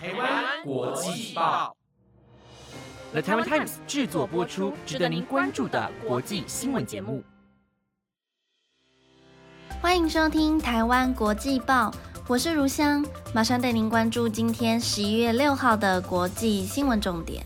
台湾国际报，The Taiwan Times 制作播出，值得您关注的国际新闻节目。欢迎收听台湾国际报，我是如香，马上带您关注今天十一月六号的国际新闻重点。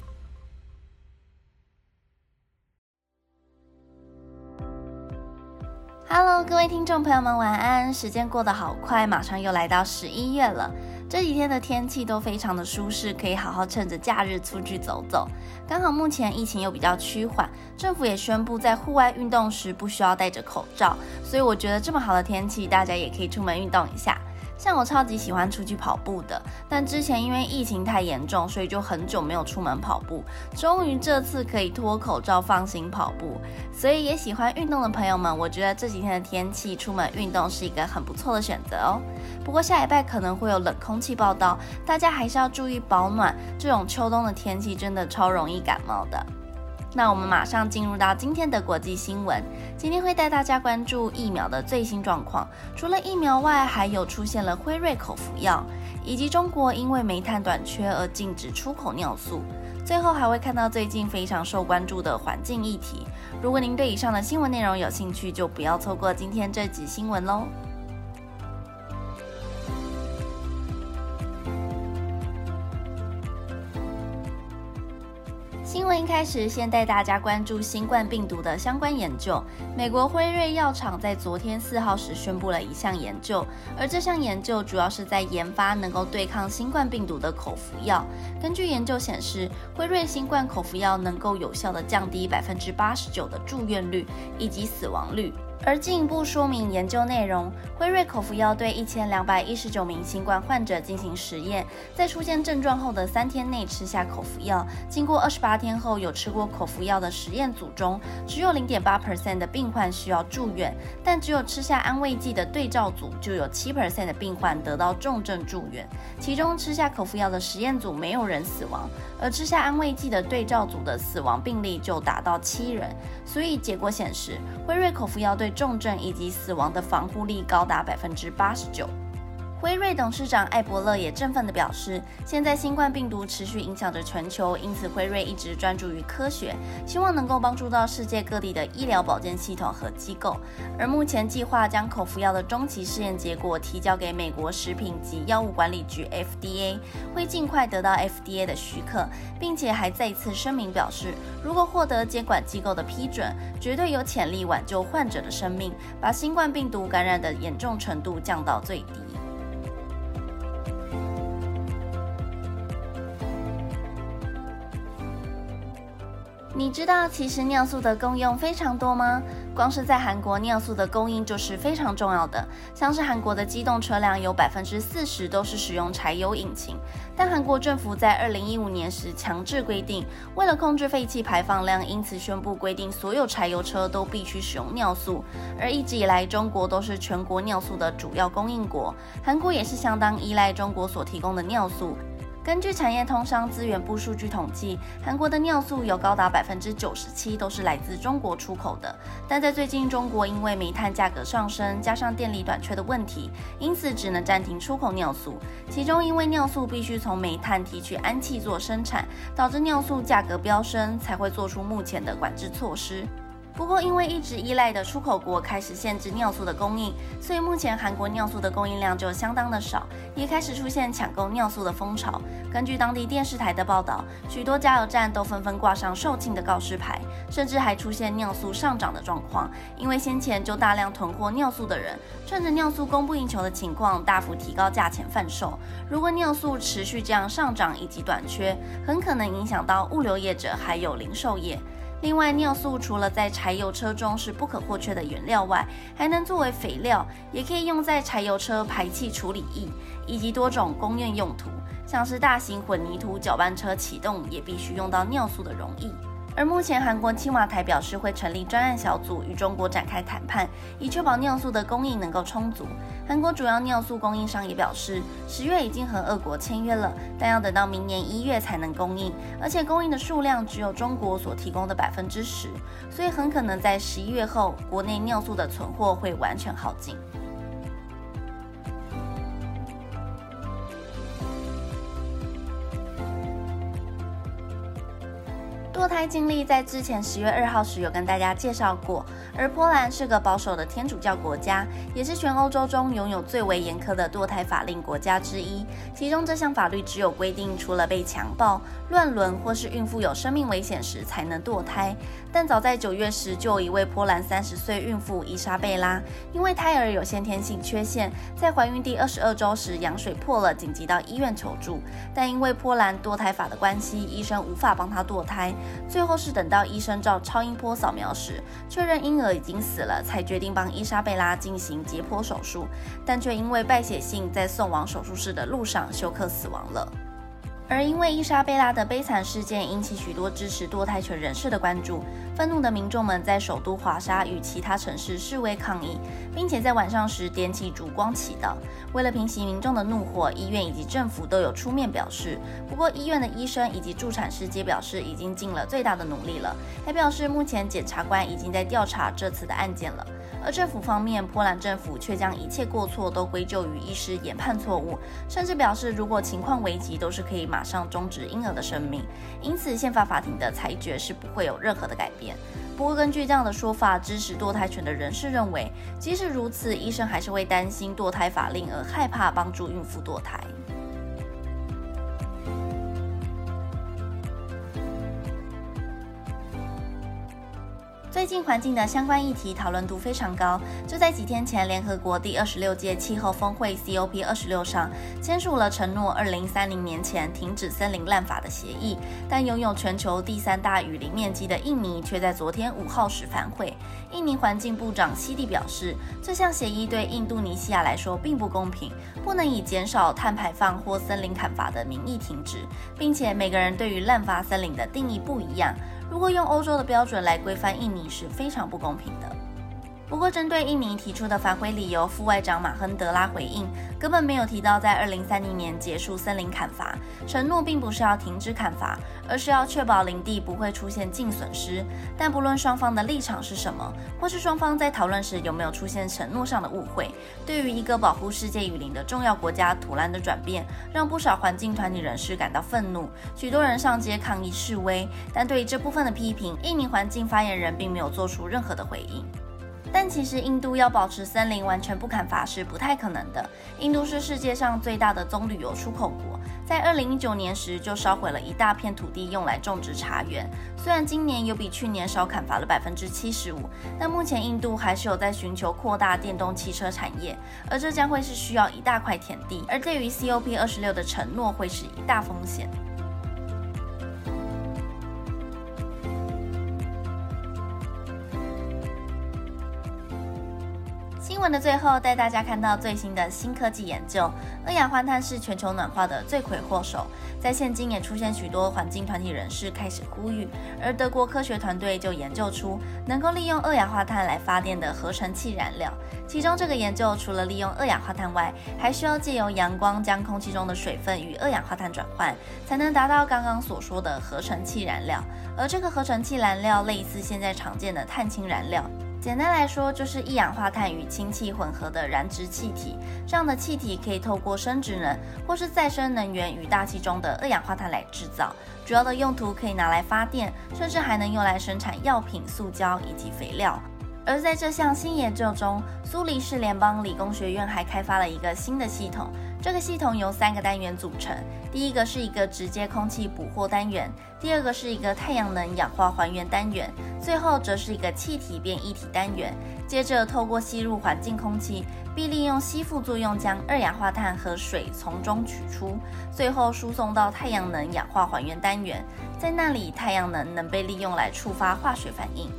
Hello，各位听众朋友们，晚安！时间过得好快，马上又来到十一月了。这几天的天气都非常的舒适，可以好好趁着假日出去走走。刚好目前疫情又比较趋缓，政府也宣布在户外运动时不需要戴着口罩，所以我觉得这么好的天气，大家也可以出门运动一下。像我超级喜欢出去跑步的，但之前因为疫情太严重，所以就很久没有出门跑步。终于这次可以脱口罩放心跑步，所以也喜欢运动的朋友们，我觉得这几天的天气出门运动是一个很不错的选择哦。不过下礼拜可能会有冷空气报道，大家还是要注意保暖。这种秋冬的天气真的超容易感冒的。那我们马上进入到今天的国际新闻。今天会带大家关注疫苗的最新状况。除了疫苗外，还有出现了辉瑞口服药，以及中国因为煤炭短缺而禁止出口尿素。最后还会看到最近非常受关注的环境议题。如果您对以上的新闻内容有兴趣，就不要错过今天这集新闻喽。开始，先带大家关注新冠病毒的相关研究。美国辉瑞药厂在昨天四号时宣布了一项研究，而这项研究主要是在研发能够对抗新冠病毒的口服药。根据研究显示，辉瑞新冠口服药能够有效的降低百分之八十九的住院率以及死亡率。而进一步说明研究内容，辉瑞口服药对一千两百一十九名新冠患者进行实验，在出现症状后的三天内吃下口服药。经过二十八天后，有吃过口服药的实验组中，只有零点八 percent 的病患需要住院，但只有吃下安慰剂的对照组就有七 percent 的病患得到重症住院。其中吃下口服药的实验组没有人死亡，而吃下安慰剂的对照组的死亡病例就达到七人。所以结果显示，辉瑞口服药对重症以及死亡的防护力高达百分之八十九。辉瑞董事长艾伯勒也振奋地表示，现在新冠病毒持续影响着全球，因此辉瑞一直专注于科学，希望能够帮助到世界各地的医疗保健系统和机构。而目前计划将口服药的中期试验结果提交给美国食品及药物管理局 FDA，会尽快得到 FDA 的许可，并且还再次声明表示，如果获得监管机构的批准，绝对有潜力挽救患者的生命，把新冠病毒感染的严重程度降到最低。你知道其实尿素的功用非常多吗？光是在韩国，尿素的供应就是非常重要的。像是韩国的机动车辆有百分之四十都是使用柴油引擎，但韩国政府在二零一五年时强制规定，为了控制废气排放量，因此宣布规定所有柴油车都必须使用尿素。而一直以来，中国都是全国尿素的主要供应国，韩国也是相当依赖中国所提供的尿素。根据产业通商资源部数据统计，韩国的尿素有高达百分之九十七都是来自中国出口的。但在最近，中国因为煤炭价格上升，加上电力短缺的问题，因此只能暂停出口尿素。其中，因为尿素必须从煤炭提取氨气做生产，导致尿素价格飙升，才会做出目前的管制措施。不过，因为一直依赖的出口国开始限制尿素的供应，所以目前韩国尿素的供应量就相当的少，也开始出现抢购尿素的风潮。根据当地电视台的报道，许多加油站都纷纷挂上售罄的告示牌，甚至还出现尿素上涨的状况。因为先前就大量囤货尿素的人，趁着尿素供不应求的情况，大幅提高价钱贩售。如果尿素持续这样上涨以及短缺，很可能影响到物流业者还有零售业。另外，尿素除了在柴油车中是不可或缺的原料外，还能作为肥料，也可以用在柴油车排气处理液以及多种工业用途，像是大型混凝土搅拌车启动也必须用到尿素的溶液。而目前，韩国青瓦台表示会成立专案小组与中国展开谈判，以确保尿素的供应能够充足。韩国主要尿素供应商也表示，十月已经和俄国签约了，但要等到明年一月才能供应，而且供应的数量只有中国所提供的百分之十，所以很可能在十一月后，国内尿素的存货会完全耗尽。堕胎经历在之前十月二号时有跟大家介绍过，而波兰是个保守的天主教国家，也是全欧洲中拥有最为严苛的堕胎法令国家之一。其中这项法律只有规定，除了被强暴、乱伦或是孕妇有生命危险时才能堕胎。但早在九月时，就有一位波兰三十岁孕妇伊莎贝拉，因为胎儿有先天性缺陷，在怀孕第二十二周时羊水破了，紧急到医院求助。但因为波兰堕胎法的关系，医生无法帮她堕胎。最后是等到医生照超音波扫描时，确认婴儿已经死了，才决定帮伊莎贝拉进行截剖手术，但却因为败血性，在送往手术室的路上休克死亡了。而因为伊莎贝拉的悲惨事件引起许多支持堕胎权人士的关注，愤怒的民众们在首都华沙与其他城市示威抗议，并且在晚上时点起烛光祈祷。为了平息民众的怒火，医院以及政府都有出面表示。不过，医院的医生以及助产师皆表示已经尽了最大的努力了，还表示目前检察官已经在调查这次的案件了。而政府方面，波兰政府却将一切过错都归咎于医师研判错误，甚至表示如果情况危急，都是可以马上终止婴儿的生命。因此，宪法法庭的裁决是不会有任何的改变。不过，根据这样的说法，支持堕胎权的人士认为，即使如此，医生还是会担心堕胎法令而害怕帮助孕妇堕胎。最近环境的相关议题讨论度非常高。就在几天前，联合国第二十六届气候峰会 COP 二十六上签署了承诺二零三零年前停止森林滥伐的协议。但拥有全球第三大雨林面积的印尼却在昨天五号时反悔。印尼环境部长西蒂表示，这项协议对印度尼西亚来说并不公平，不能以减少碳排放或森林砍伐的名义停止，并且每个人对于滥伐森林的定义不一样。如果用欧洲的标准来规范印尼是非常不公平的。不过，针对印尼提出的反悔理由，副外长马亨德拉回应，根本没有提到在二零三零年结束森林砍伐，承诺并不是要停止砍伐，而是要确保林地不会出现净损失。但不论双方的立场是什么，或是双方在讨论时有没有出现承诺上的误会，对于一个保护世界雨林的重要国家突然的转变，让不少环境团体人士感到愤怒，许多人上街抗议示威。但对于这部分的批评，印尼环境发言人并没有做出任何的回应。但其实，印度要保持森林完全不砍伐是不太可能的。印度是世界上最大的棕榈油出口国，在二零一九年时就烧毁了一大片土地用来种植茶园。虽然今年有比去年少砍伐了百分之七十五，但目前印度还是有在寻求扩大电动汽车产业，而这将会是需要一大块田地，而对于 COP 二十六的承诺会是一大风险。新闻的最后，带大家看到最新的新科技研究。二氧化碳是全球暖化的罪魁祸首，在现今也出现许多环境团体人士开始呼吁。而德国科学团队就研究出能够利用二氧化碳来发电的合成气燃料。其中这个研究除了利用二氧化碳外，还需要借由阳光将空气中的水分与二氧化碳转换，才能达到刚刚所说的合成气燃料。而这个合成气燃料类似现在常见的碳氢燃料。简单来说，就是一氧化碳与氢气混合的燃质气体。这样的气体可以透过生殖能或是再生能源与大气中的二氧化碳来制造。主要的用途可以拿来发电，甚至还能用来生产药品、塑胶以及肥料。而在这项新研究中，苏黎世联邦理工学院还开发了一个新的系统。这个系统由三个单元组成，第一个是一个直接空气捕获单元，第二个是一个太阳能氧化还原单元，最后则是一个气体变异体单元。接着透过吸入环境空气，并利用吸附作用将二氧化碳和水从中取出，最后输送到太阳能氧化还原单元，在那里太阳能能被利用来触发化学反应。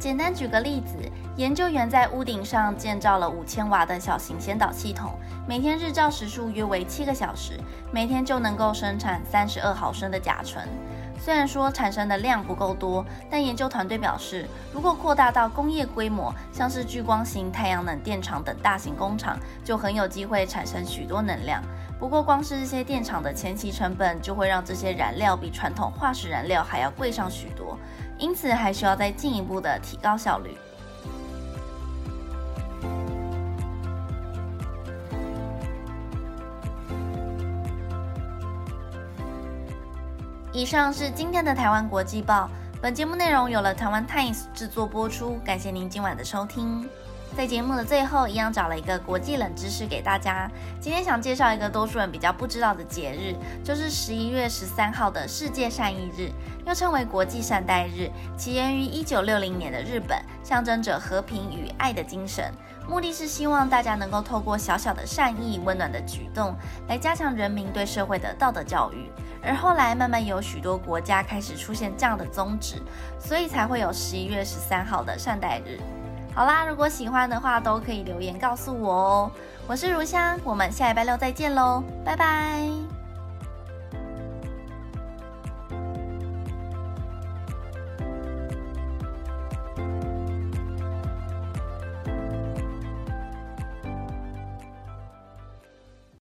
简单举个例子，研究员在屋顶上建造了五千瓦的小型先导系统，每天日照时数约为七个小时，每天就能够生产三十二毫升的甲醇。虽然说产生的量不够多，但研究团队表示，如果扩大到工业规模，像是聚光型太阳能电厂等大型工厂，就很有机会产生许多能量。不过，光是这些电厂的前期成本，就会让这些燃料比传统化石燃料还要贵上许多，因此还需要再进一步的提高效率。以上是今天的台湾国际报。本节目内容有了台湾 Times 制作播出，感谢您今晚的收听。在节目的最后，一样找了一个国际冷知识给大家。今天想介绍一个多数人比较不知道的节日，就是十一月十三号的世界善意日，又称为国际善待日，起源于一九六零年的日本，象征着和平与爱的精神。目的是希望大家能够透过小小的善意、温暖的举动，来加强人民对社会的道德教育。而后来慢慢有许多国家开始出现这样的宗旨，所以才会有十一月十三号的善待日。好啦，如果喜欢的话，都可以留言告诉我哦。我是如香，我们下礼拜六再见喽，拜拜。